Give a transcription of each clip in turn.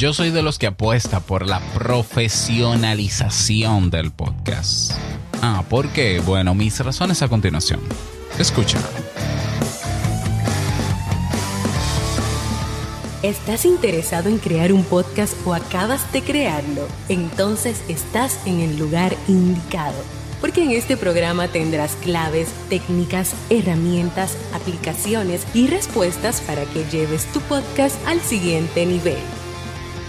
Yo soy de los que apuesta por la profesionalización del podcast. Ah, ¿por qué? Bueno, mis razones a continuación. Escucha. ¿Estás interesado en crear un podcast o acabas de crearlo? Entonces estás en el lugar indicado porque en este programa tendrás claves, técnicas, herramientas, aplicaciones y respuestas para que lleves tu podcast al siguiente nivel.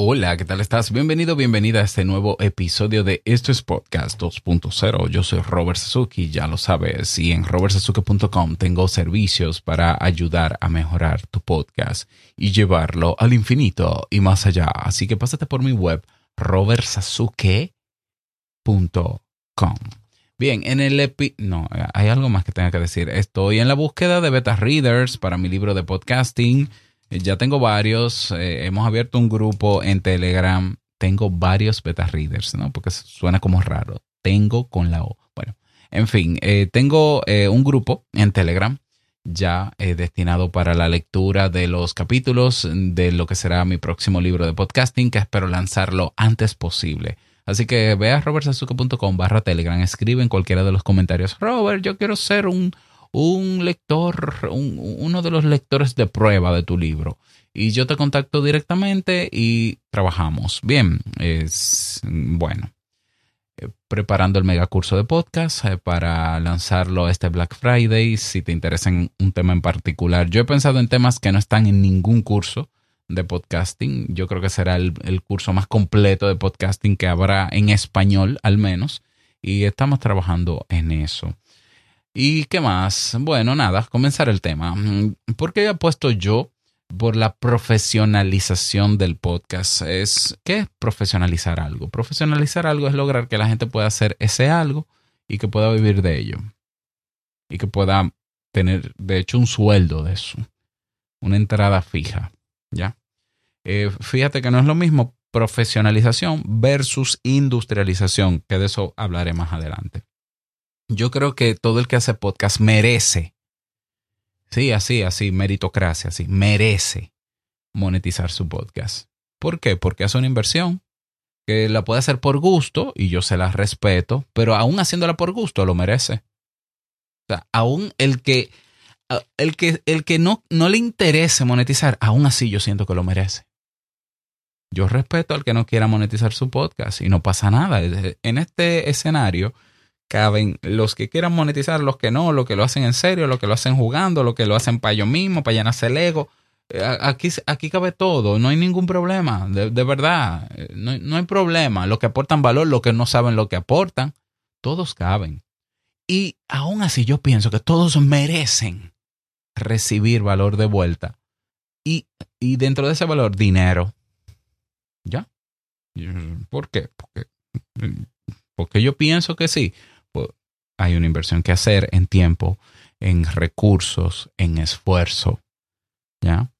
Hola, ¿qué tal estás? Bienvenido, bienvenida a este nuevo episodio de Esto es Podcast 2.0. Yo soy Robert Sasuki, ya lo sabes, y en robertsazuki.com tengo servicios para ayudar a mejorar tu podcast y llevarlo al infinito y más allá. Así que pásate por mi web robertsazuke.com. Bien, en el epi... No, hay algo más que tenga que decir. Estoy en la búsqueda de beta readers para mi libro de podcasting ya tengo varios, eh, hemos abierto un grupo en Telegram, tengo varios beta readers, ¿no? Porque suena como raro. Tengo con la O. Bueno, en fin, eh, tengo un grupo en Telegram ya destinado para la lectura de los capítulos de lo que será mi próximo libro de podcasting, que espero lanzarlo antes posible. Así que ve a robertsazuke.com barra Telegram, escribe en cualquiera de los comentarios, Robert, yo quiero ser un un lector, uno de los lectores de prueba de tu libro. Y yo te contacto directamente y trabajamos. Bien, es bueno. Eh, preparando el mega curso de podcast eh, para lanzarlo este Black Friday. Si te interesa en un tema en particular, yo he pensado en temas que no están en ningún curso de podcasting. Yo creo que será el curso más completo de podcasting que habrá en español, al menos. Y estamos trabajando en eso. ¿Y qué más? Bueno, nada, comenzar el tema. Mm, ¿Por qué he puesto yo por la profesionalización del podcast? Es, ¿Qué es profesionalizar algo? Profesionalizar algo es lograr que la gente pueda hacer ese algo y que pueda vivir de ello. Y que pueda tener, de hecho, un sueldo de eso. Una entrada fija. ¿Ya? Eh, fíjate que no es lo mismo profesionalización versus industrialización, que de eso hablaré más adelante yo creo que todo el que hace podcast merece, sí, así, así, meritocracia, así, merece monetizar su podcast. ¿Por qué? Porque hace una inversión que la puede hacer por gusto y yo se la respeto, pero aún haciéndola por gusto lo merece. O sea, aún el que, el que, el que no, no le interese monetizar, aún así yo siento que lo merece. Yo respeto al que no quiera monetizar su podcast y no pasa nada. En este escenario, caben los que quieran monetizar, los que no, los que lo hacen en serio, los que lo hacen jugando, los que lo hacen para ellos mismos, para llenarse el ego. Eh, aquí, aquí cabe todo, no hay ningún problema, de, verdad, eh, no, no, hay problema. Los que aportan valor, los que no saben lo que aportan, todos caben. Y aún así yo pienso que todos merecen recibir valor de vuelta. Y, y dentro de ese valor, dinero. ¿Ya? ¿Por qué? Porque, porque yo pienso que sí hay una inversión que hacer en tiempo, en recursos, en esfuerzo. ¿Ya?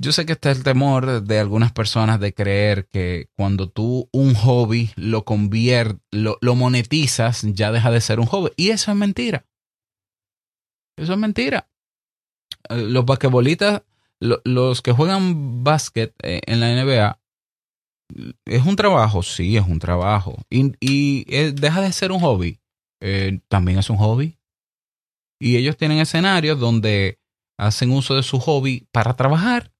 Yo sé que está el temor de algunas personas de creer que cuando tú un hobby lo conviertes, lo, monetizas, ya deja de ser un hobby. Y eso es mentira. Eso es mentira. Eh, los basquetbolistas, los que juegan básquet eh, en la NBA, es un trabajo, sí, es un trabajo. Y, deja de ser un hobby. Eh, también es un hobby. Y ellos tienen escenarios donde hacen uso de su hobby para trabajar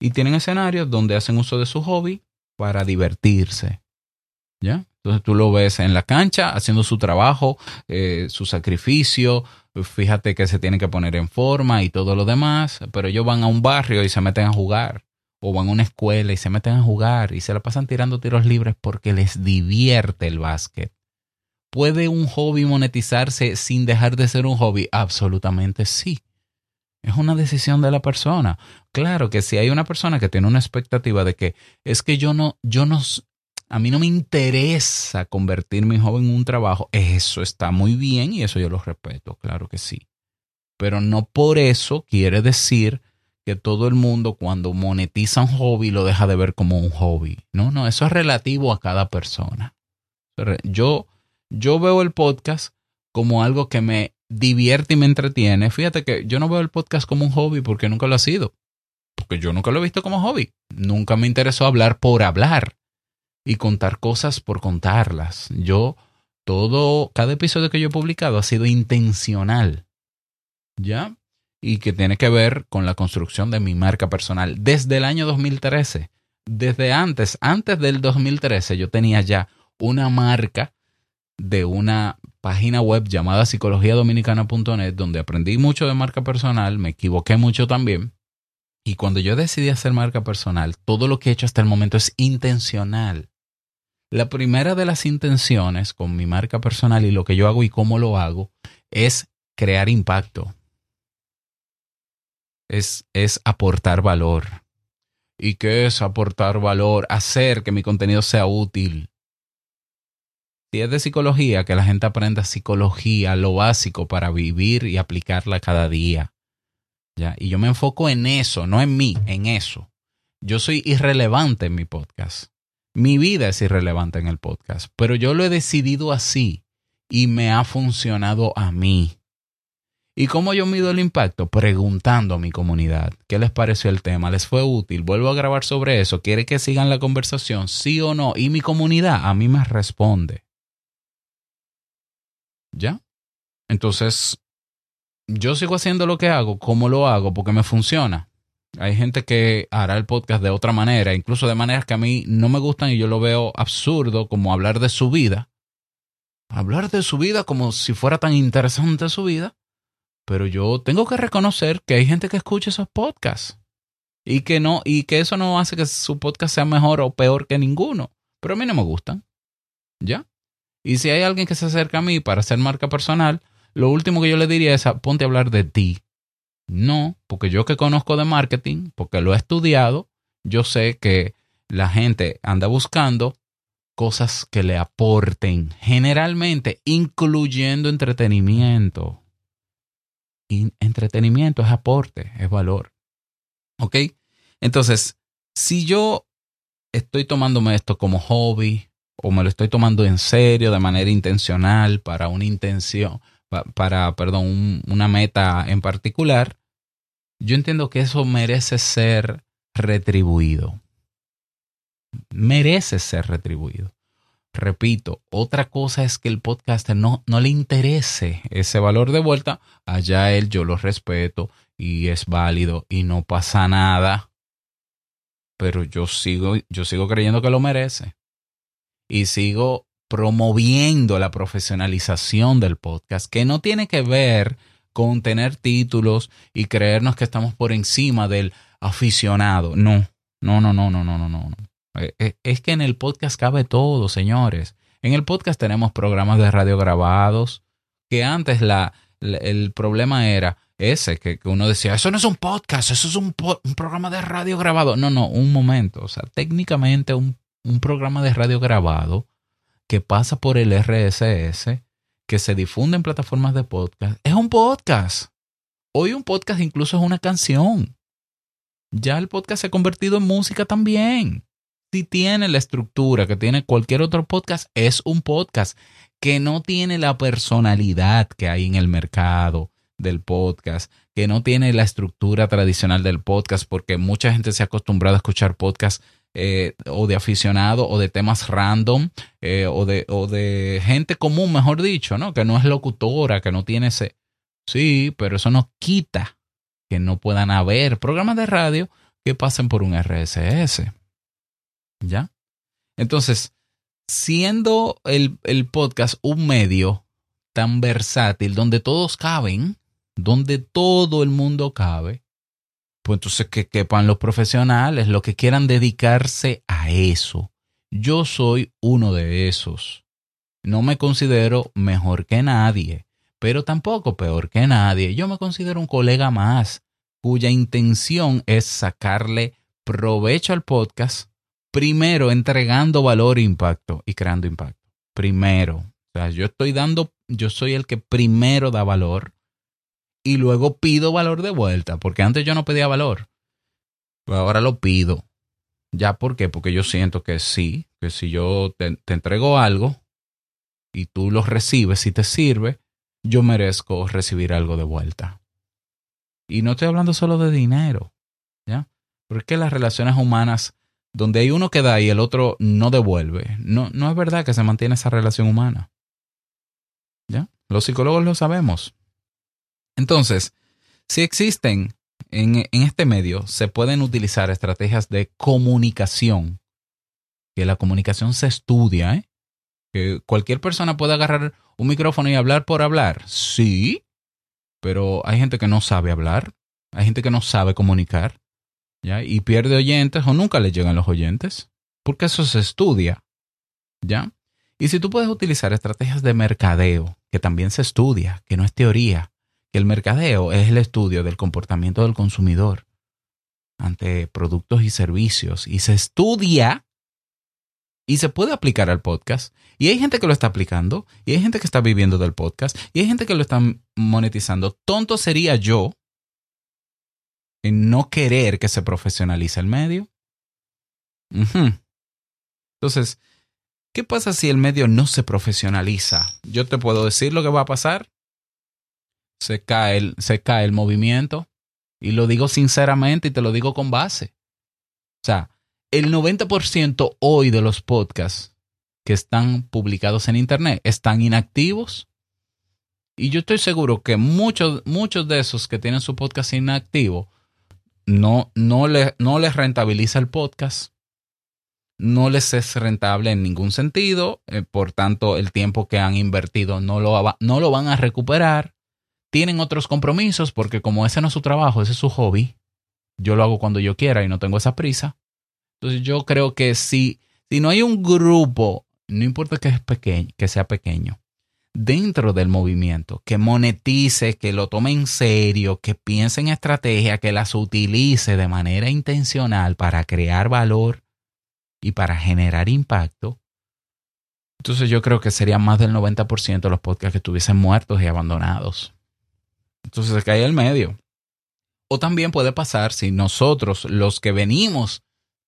y tienen escenarios donde hacen uso de su hobby para divertirse. ¿Ya? Entonces tú lo ves en la cancha haciendo su trabajo, eh, su sacrificio, fíjate que se tienen que poner en forma y todo lo demás, pero ellos van a un barrio y se meten a jugar, o van a una escuela y se meten a jugar y se la pasan tirando tiros libres porque les divierte el básquet. ¿Puede un hobby monetizarse sin dejar de ser un hobby? Absolutamente sí. Es una decisión de la persona. Claro que si hay una persona que tiene una expectativa de que es que yo no, yo no, a mí no me interesa convertir mi hobby en un trabajo, eso está muy bien y eso yo lo respeto, claro que sí. pero no por eso quiere decir que todo el mundo cuando monetiza un hobby lo deja de ver como un hobby. No, no, eso es relativo a cada persona. Yo, yo veo el podcast como algo que me divierte y me entretiene. Fíjate que yo no veo el podcast como un hobby porque nunca lo ha sido. Porque yo nunca lo he visto como hobby. Nunca me interesó hablar por hablar y contar cosas por contarlas. Yo, todo, cada episodio que yo he publicado ha sido intencional. ¿Ya? Y que tiene que ver con la construcción de mi marca personal. Desde el año 2013, desde antes, antes del 2013, yo tenía ya una marca de una página web llamada psicologiadominicana.net, donde aprendí mucho de marca personal, me equivoqué mucho también. Y cuando yo decidí hacer marca personal, todo lo que he hecho hasta el momento es intencional. La primera de las intenciones con mi marca personal y lo que yo hago y cómo lo hago es crear impacto. Es, es aportar valor. ¿Y qué es aportar valor? Hacer que mi contenido sea útil, si es de psicología, que la gente aprenda psicología, lo básico para vivir y aplicarla cada día. ¿Ya? Y yo me enfoco en eso, no en mí, en eso. Yo soy irrelevante en mi podcast. Mi vida es irrelevante en el podcast, pero yo lo he decidido así y me ha funcionado a mí. ¿Y cómo yo mido el impacto? Preguntando a mi comunidad, ¿qué les pareció el tema? ¿Les fue útil? ¿Vuelvo a grabar sobre eso? ¿Quiere que sigan la conversación? ¿Sí o no? Y mi comunidad a mí me responde. ¿Ya? Entonces, yo sigo haciendo lo que hago, como lo hago, porque me funciona. Hay gente que hará el podcast de otra manera, incluso de maneras que a mí no me gustan y yo lo veo absurdo, como hablar de su vida. Hablar de su vida como si fuera tan interesante su vida. Pero yo tengo que reconocer que hay gente que escucha esos podcasts y que no y que eso no hace que su podcast sea mejor o peor que ninguno. Pero a mí no me gustan. ¿Ya? Y si hay alguien que se acerca a mí para hacer marca personal, lo último que yo le diría es ponte a hablar de ti. No, porque yo que conozco de marketing, porque lo he estudiado, yo sé que la gente anda buscando cosas que le aporten, generalmente incluyendo entretenimiento. Entretenimiento es aporte, es valor. ¿Ok? Entonces, si yo estoy tomándome esto como hobby, o me lo estoy tomando en serio de manera intencional para una intención, para, perdón, una meta en particular, yo entiendo que eso merece ser retribuido. Merece ser retribuido. Repito, otra cosa es que el podcaster no, no le interese ese valor de vuelta. Allá él yo lo respeto y es válido y no pasa nada. Pero yo sigo, yo sigo creyendo que lo merece y sigo promoviendo la profesionalización del podcast, que no tiene que ver con tener títulos y creernos que estamos por encima del aficionado. No, no, no, no, no, no, no, no. Eh, eh, es que en el podcast cabe todo, señores. En el podcast tenemos programas de radio grabados, que antes la, el problema era ese, que, uno decía, eso no es un podcast, eso es un, un, programa de radio grabado. No, no, un momento. O sea, técnicamente un un programa de radio grabado que pasa por el RSS, que se difunde en plataformas de podcast, es un podcast. Hoy un podcast incluso es una canción. Ya el podcast se ha convertido en música también. Si tiene la estructura que tiene cualquier otro podcast, es un podcast que no tiene la personalidad que hay en el mercado del podcast, que no tiene la estructura tradicional del podcast, porque mucha gente se ha acostumbrado a escuchar podcasts eh, o de aficionado o de temas random eh, o, de, o de gente común, mejor dicho, ¿no? Que no es locutora, que no tiene ese... Sí, pero eso no quita que no puedan haber programas de radio que pasen por un RSS. ¿Ya? Entonces, siendo el, el podcast un medio tan versátil donde todos caben, donde todo el mundo cabe, pues entonces que quepan los profesionales, los que quieran dedicarse a eso. Yo soy uno de esos. No me considero mejor que nadie, pero tampoco peor que nadie. Yo me considero un colega más, cuya intención es sacarle provecho al podcast, primero entregando valor e impacto y creando impacto. Primero. O sea, yo estoy dando, yo soy el que primero da valor y luego pido valor de vuelta, porque antes yo no pedía valor, ahora lo pido. ¿Ya por qué? Porque yo siento que sí, que si yo te, te entrego algo y tú lo recibes y te sirve, yo merezco recibir algo de vuelta. Y no estoy hablando solo de dinero, ¿ya? Porque las relaciones humanas, donde hay uno que da y el otro no devuelve, no, no es verdad que se mantiene esa relación humana. ¿Ya? Los psicólogos lo sabemos. Entonces, si existen en, este medio, se pueden utilizar estrategias de comunicación, que la comunicación se estudia, ¿eh? que cualquier persona puede agarrar un micrófono y hablar por hablar. Sí, pero hay gente que no sabe hablar, hay gente que no sabe comunicar, ¿ya? Y pierde oyentes o nunca le llegan los oyentes, porque eso se estudia, ¿ya? Y si tú puedes utilizar estrategias de mercadeo, que también se estudia, que no es teoría, que el mercadeo es el estudio del comportamiento del consumidor ante productos y servicios, y se estudia y se puede aplicar al podcast. Y hay gente que lo está aplicando, y hay gente que está viviendo del podcast, y hay gente que lo está monetizando. Tonto sería yo en no querer que se profesionalice el medio. Entonces, ¿qué pasa si el medio no se profesionaliza? Yo te puedo decir lo que va a pasar. Se cae el, se cae el movimiento. Y lo digo sinceramente y te lo digo con base. O sea, el 90% hoy de los podcasts que están publicados en Internet están inactivos. Y yo estoy seguro que muchos, muchos de esos que tienen su podcast inactivo no, no, no les rentabiliza el podcast, no les es rentable en ningún sentido, eh, por tanto el tiempo que han invertido no lo, no lo van a recuperar, tienen otros compromisos porque como ese no es su trabajo, ese es su hobby, yo lo hago cuando yo quiera y no tengo esa prisa. Entonces yo creo que si, si no hay un grupo, no importa que, es pequeño, que sea pequeño, dentro del movimiento, que monetice, que lo tome en serio, que piense en estrategia, que las utilice de manera intencional para crear valor y para generar impacto, entonces yo creo que sería más del 90% de los podcasts que estuviesen muertos y abandonados. Entonces se cae el medio. O también puede pasar si nosotros, los que venimos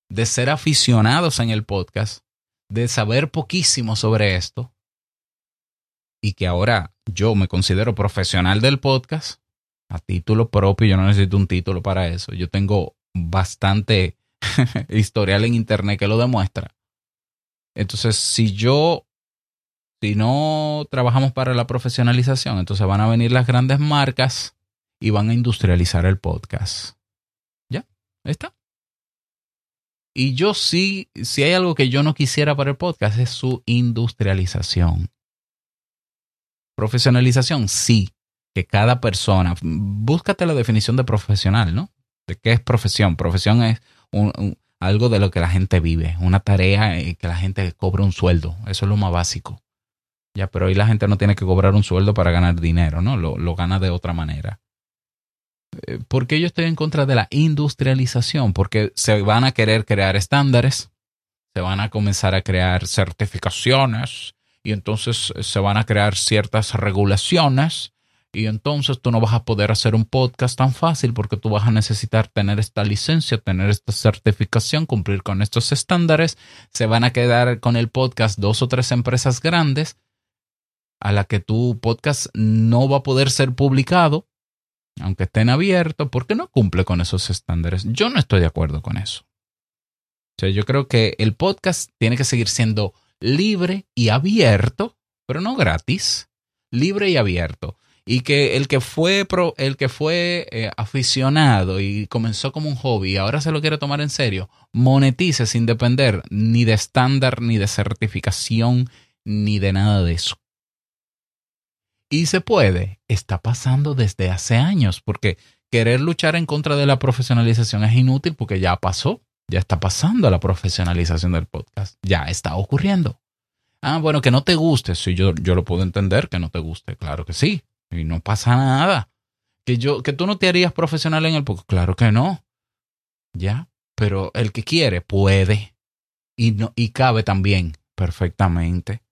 de ser aficionados en el podcast, de saber poquísimo sobre esto, y que ahora yo me considero profesional del podcast, a título propio, yo no necesito un título para eso, yo tengo bastante historial en internet que lo demuestra. Entonces, si yo, si no trabajamos para la profesionalización, entonces van a venir las grandes marcas y van a industrializar el podcast. ¿Ya? Está. Y yo sí, si hay algo que yo no quisiera para el podcast es su industrialización. Profesionalización, sí, que cada persona, búscate la definición de profesional, ¿no? ¿De qué es profesión? Profesión es algo de lo que la gente vive, una tarea que la gente cobra un sueldo, eso es lo más básico. Ya, pero hoy la gente no tiene que cobrar un sueldo para ganar dinero, ¿no? Lo, lo gana de otra manera. Eh, ¿Por qué yo estoy en contra de la industrialización? Porque se van a querer crear estándares, se van a comenzar a crear certificaciones y entonces eh, se van a crear ciertas regulaciones y entonces tú no vas a poder hacer un podcast tan fácil porque tú vas a necesitar tener esta licencia, tener esta certificación, cumplir con estos estándares. Se van a quedar con el podcast dos o tres empresas grandes a la que tu podcast no va a poder ser publicado aunque estén abiertos, porque no cumple con esos estándares. Yo no estoy de acuerdo con eso. O sea, yo creo que el podcast tiene que seguir siendo libre y abierto, pero no gratis, libre y abierto. Y que el que fue, pro, el que fue eh, aficionado y comenzó como un hobby y ahora se lo quiere tomar en serio, monetice sin depender ni de estándar, ni de certificación, ni de nada de eso. Y se puede, está pasando desde hace años, porque querer luchar en contra de la profesionalización es inútil porque ya pasó, ya está pasando la profesionalización del podcast, ya está ocurriendo. Ah, bueno, que no te guste, sí, yo, yo lo puedo entender que no te guste, claro que sí, y no pasa nada. Que, yo, que tú no te harías profesional en el podcast, claro que no. Ya, pero el que quiere puede y, no, y cabe también perfectamente.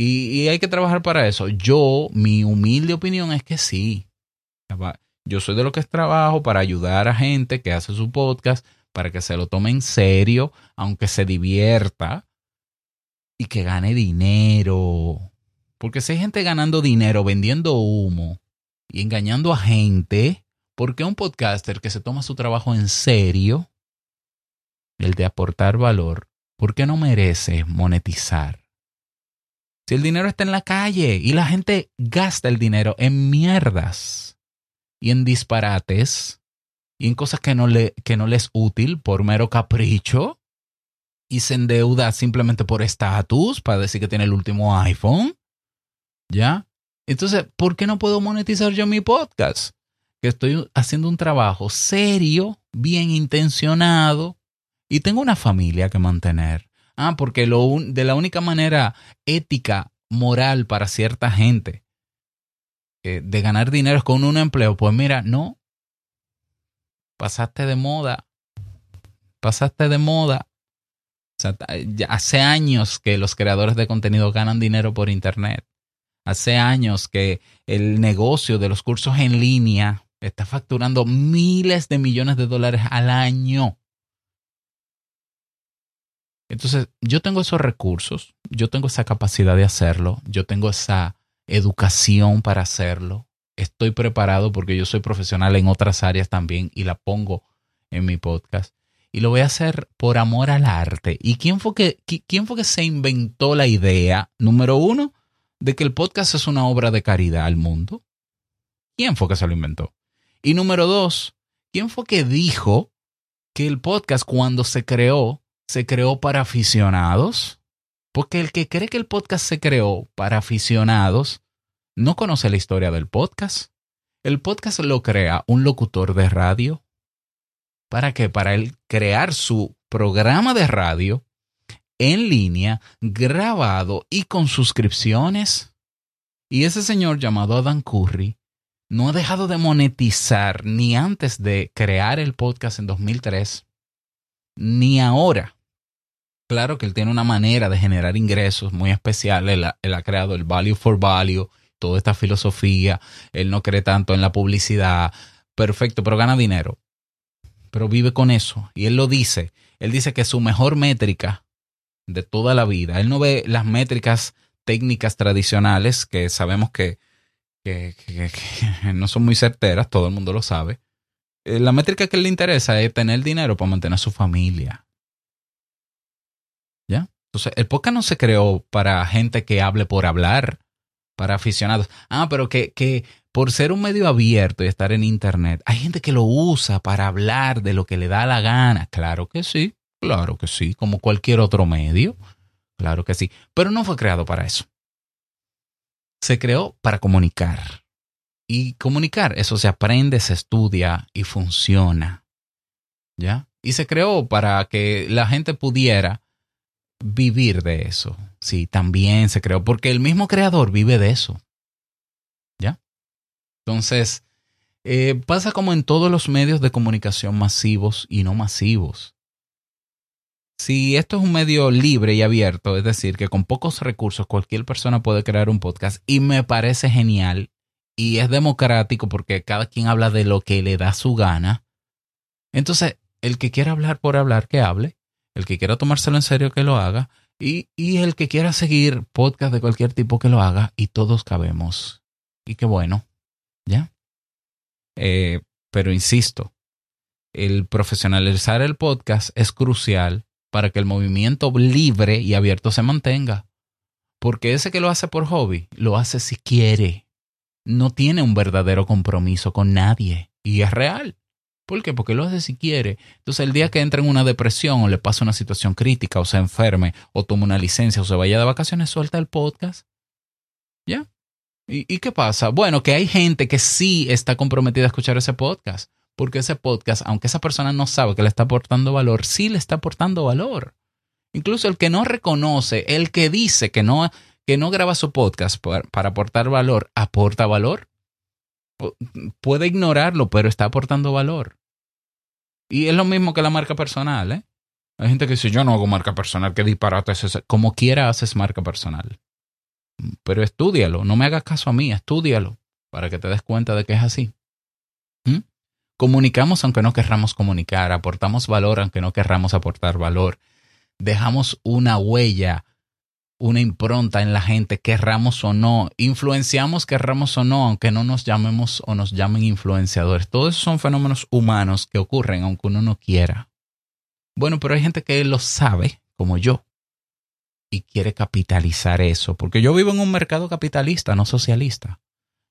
Y, hay que trabajar para eso. Yo, mi humilde opinión es que sí. Yo soy de lo que es trabajo para ayudar a gente que hace su podcast, para que se lo tome en serio, aunque se divierta y que gane dinero. Porque si hay gente ganando dinero vendiendo humo y engañando a gente, ¿por qué un podcaster que se toma su trabajo en serio, el de aportar valor, ¿por qué no merece monetizar? Si el dinero está en la calle y la gente gasta el dinero en mierdas y en disparates y en cosas que no, le, que no les es útil por mero capricho y se endeuda simplemente por estatus para decir que tiene el último iPhone, ¿ya? Entonces, ¿por qué no puedo monetizar yo mi podcast? Que estoy haciendo un trabajo serio, bien intencionado y tengo una familia que mantener. Ah, porque lo de la única manera ética, moral para cierta gente eh, de ganar dinero es con un empleo. Pues mira, no. Pasaste de moda. Pasaste de moda. O sea, hace años que los creadores de contenido ganan dinero por Internet. Hace años que el negocio de los cursos en línea está facturando miles de millones de dólares al año. Entonces, yo tengo esos recursos, yo tengo esa capacidad de hacerlo, yo tengo esa educación para hacerlo, estoy preparado porque yo soy profesional en otras áreas también y la pongo en mi podcast. Y lo voy a hacer por amor al arte. ¿Y quién fue que, quién fue que se inventó la idea, número uno, de que el podcast es una obra de caridad al mundo? ¿Quién fue que se lo inventó? Y número dos, ¿quién fue que dijo que el podcast cuando se creó se creó para aficionados? Porque el que cree que el podcast se creó para aficionados no conoce la historia del podcast. El podcast lo crea un locutor de radio. ¿Para qué? Para él crear su programa de radio en línea, grabado y con suscripciones. Y ese señor llamado Adam Curry no ha dejado de monetizar ni antes de crear el podcast en 2003, ni ahora. Claro que él tiene una manera de generar ingresos muy especial. Él ha, creado el Value for Value, toda esta filosofía. Él no cree tanto en la publicidad. Perfecto, pero gana dinero. Pero vive con eso. Y él lo dice. Él dice que su mejor métrica de toda la vida, él no ve las métricas técnicas tradicionales que sabemos que, que, no son muy certeras, todo el mundo lo sabe. Eh, la métrica que le interesa es tener dinero para mantener a su familia, entonces, el podcast no se creó para gente que hable por hablar, para aficionados. Ah, pero que, que por ser un medio abierto y estar en Internet, hay gente que lo usa para hablar de lo que le da la gana. Claro que sí, claro que sí, como cualquier otro medio. Claro que sí, pero no fue creado para eso. Se creó para comunicar. Y comunicar, eso se aprende, se estudia y funciona. ¿Ya? Y se creó para que la gente pudiera vivir de eso. Sí, también se creó, porque el mismo creador vive de eso. ¿Ya? Entonces, eh, pasa como en todos los medios de comunicación masivos y no masivos. Si esto es un medio libre y abierto, es decir, que con pocos recursos cualquier persona puede crear un podcast y me parece genial y es democrático porque cada quien habla de lo que le da su gana, entonces el que quiera hablar por hablar, que hable el que quiera tomárselo en serio que lo haga y, el que quiera seguir podcast de cualquier tipo que lo haga y todos cabemos. Y qué bueno, ¿ya? Eh, pero insisto, el profesionalizar el podcast es crucial para que el movimiento libre y abierto se mantenga. Porque ese que lo hace por hobby, lo hace si quiere. No tiene un verdadero compromiso con nadie. Y es real. ¿Por qué? Porque lo hace si quiere. Entonces, el día que entra en una depresión o le pasa una situación crítica o se enferme o toma una licencia o se vaya de vacaciones, suelta el podcast. ¿Ya? ¿Y, ¿Y, qué pasa? Bueno, que hay gente que sí está comprometida a escuchar ese podcast. Porque ese podcast, aunque esa persona no sabe que le está aportando valor, sí le está aportando valor. Incluso el que no reconoce, el que dice que no, que no graba su podcast para aportar valor, aporta valor puede ignorarlo, pero está aportando valor. Y es lo mismo que la marca personal, ¿eh? Hay gente que dice, yo no hago marca personal, qué disparate es ese. Como quiera haces marca personal. Pero estudialo, no me hagas caso a mí, estudialo para que te des cuenta de que es así. Comunicamos aunque no querramos comunicar, aportamos valor aunque no querramos aportar valor. Dejamos una huella, una impronta en la gente, querramos o no. Influenciamos, querramos o no, aunque no nos llamemos o nos llamen influenciadores. Todos esos son fenómenos humanos que ocurren aunque uno no quiera. Bueno, pero hay gente que lo sabe, como yo, y quiere capitalizar eso, porque yo vivo en un mercado capitalista, no socialista.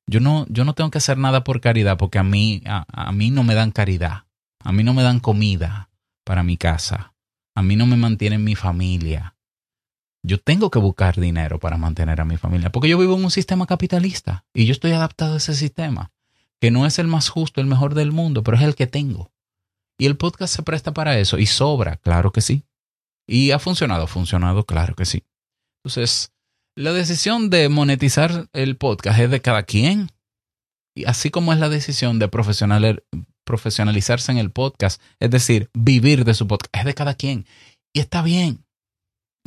Yo no, yo no tengo que hacer nada por caridad, porque a mí, a, a mí no me dan caridad, a mí no me dan comida para mi casa, a mí no me mantienen mi familia. Yo tengo que buscar dinero para mantener a mi familia, porque yo vivo en un sistema capitalista y yo estoy adaptado a ese sistema, que no es el más justo, el mejor del mundo, pero es el que tengo. Y el podcast se presta para eso y sobra, claro que sí. Y ha funcionado, ha funcionado, claro que sí. Entonces, la decisión de monetizar el podcast es de cada quien. Y así como es la decisión de profesionalizarse en el podcast, es decir, vivir de su podcast, es de cada quien. Y está bien.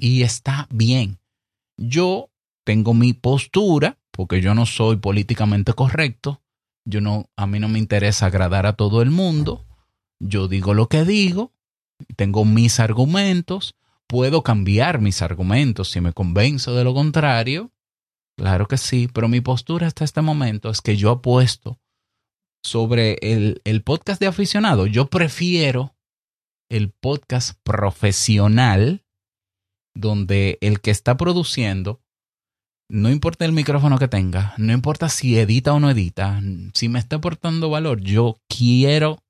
Y está bien. Yo tengo mi postura, porque yo no soy políticamente correcto. Yo no, a mí no me interesa agradar a todo el mundo. Yo digo lo que digo tengo mis argumentos, puedo cambiar mis argumentos si me convenzo de lo contrario. Claro que sí, pero mi postura hasta este momento es que yo apuesto sobre el, el podcast de aficionado. Yo prefiero el podcast profesional donde el que está produciendo, no importa el micrófono que tenga, no importa si edita o no edita, si me está aportando valor, yo quiero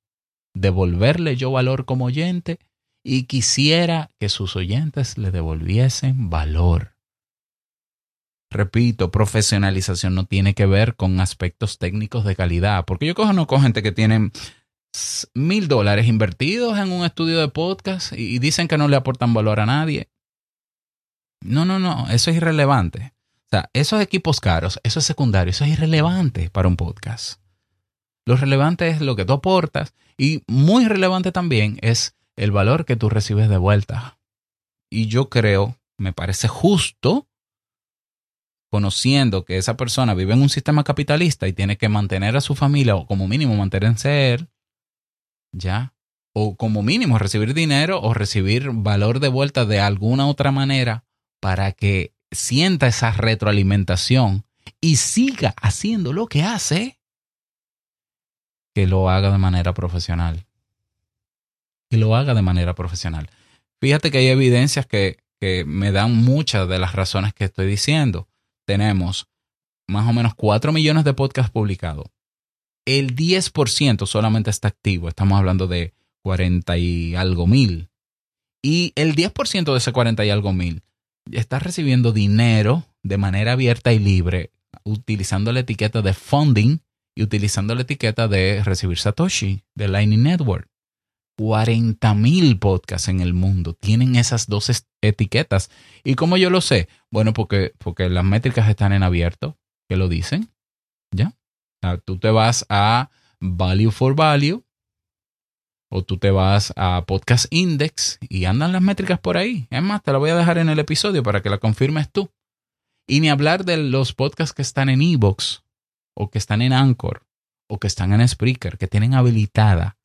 devolverle yo valor como oyente y quisiera que sus oyentes le devolviesen valor. Repito, profesionalización no tiene que ver con aspectos técnicos de calidad, porque yo conozco gente que tienen mil dólares invertidos en un estudio de podcast y dicen que no le aportan valor a nadie. No, no, no, eso es irrelevante. O sea, esos equipos caros, eso es secundario, eso es irrelevante para un podcast. Lo relevante es lo que tú aportas y muy relevante también es el valor que tú recibes de vuelta. Y yo creo, me parece justo, conociendo que esa persona vive en un sistema capitalista y tiene que mantener a su familia o como mínimo mantenerse él, ya, o como mínimo recibir dinero o recibir valor de vuelta de alguna otra manera para que sienta esa retroalimentación y siga haciendo lo que hace, que lo haga de manera profesional. Que lo haga de manera profesional. Fíjate que hay evidencias que, que me dan muchas de las razones que estoy diciendo. Tenemos más o menos 4 millones de podcasts publicados. El 10% solamente está activo. Estamos hablando de 40 y algo mil. Y el 10% de ese 40 y algo mil está recibiendo dinero de manera abierta y libre utilizando la etiqueta de funding y utilizando la etiqueta de recibir Satoshi de Lightning Network. 40 mil podcasts en el mundo tienen esas dos etiquetas. ¿Y cómo yo lo sé? Bueno, porque, porque las métricas están en abierto, que lo dicen. ¿Ya? tú te vas a Value for Value o tú te vas a Podcast Index y andan las métricas por ahí. Es más, te la voy a dejar en el episodio para que la confirmes tú. Y ni hablar de los podcasts que están en Evox o que están en Anchor o que están en Spreaker, que tienen habilitada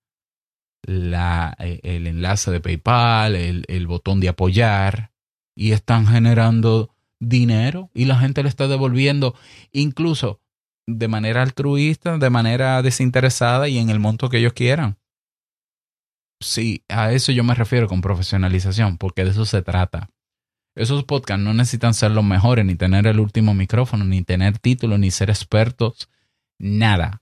la, eh, el enlace de PayPal, el, el botón de apoyar y están generando dinero y la gente le está devolviendo incluso de manera altruista, de manera desinteresada y en el monto que ellos quieran. Sí, a eso yo me refiero con profesionalización, porque de eso se trata. Esos podcasts no necesitan ser los mejores, ni tener el último micrófono, ni tener título, ni ser expertos, nada.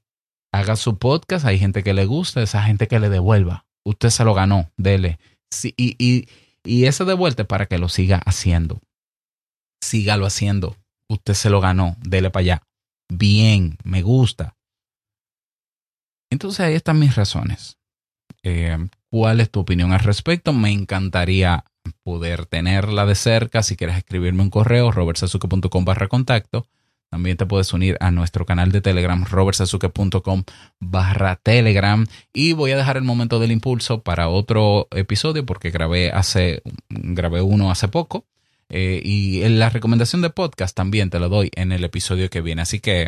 Haga su podcast, hay gente que le gusta, esa gente que le devuelva. Usted se lo ganó, dele. Sí, y, y, y ese devuelve para que lo siga haciendo. Sígalo haciendo. Usted se lo ganó, dele para allá. Bien, me gusta. Entonces ahí están mis razones. Eh, ¿Cuál es tu opinión al respecto? Me encantaría poder tenerla de cerca. Si quieres escribirme un correo, robertsazuke.com barra contacto. También te puedes unir a nuestro canal de Telegram, robertsazuke.com barra Telegram. Y voy a dejar el momento del impulso para otro episodio porque grabé, hace, grabé uno hace poco. Eh, y la recomendación de podcast también te lo doy en el episodio que viene. Así que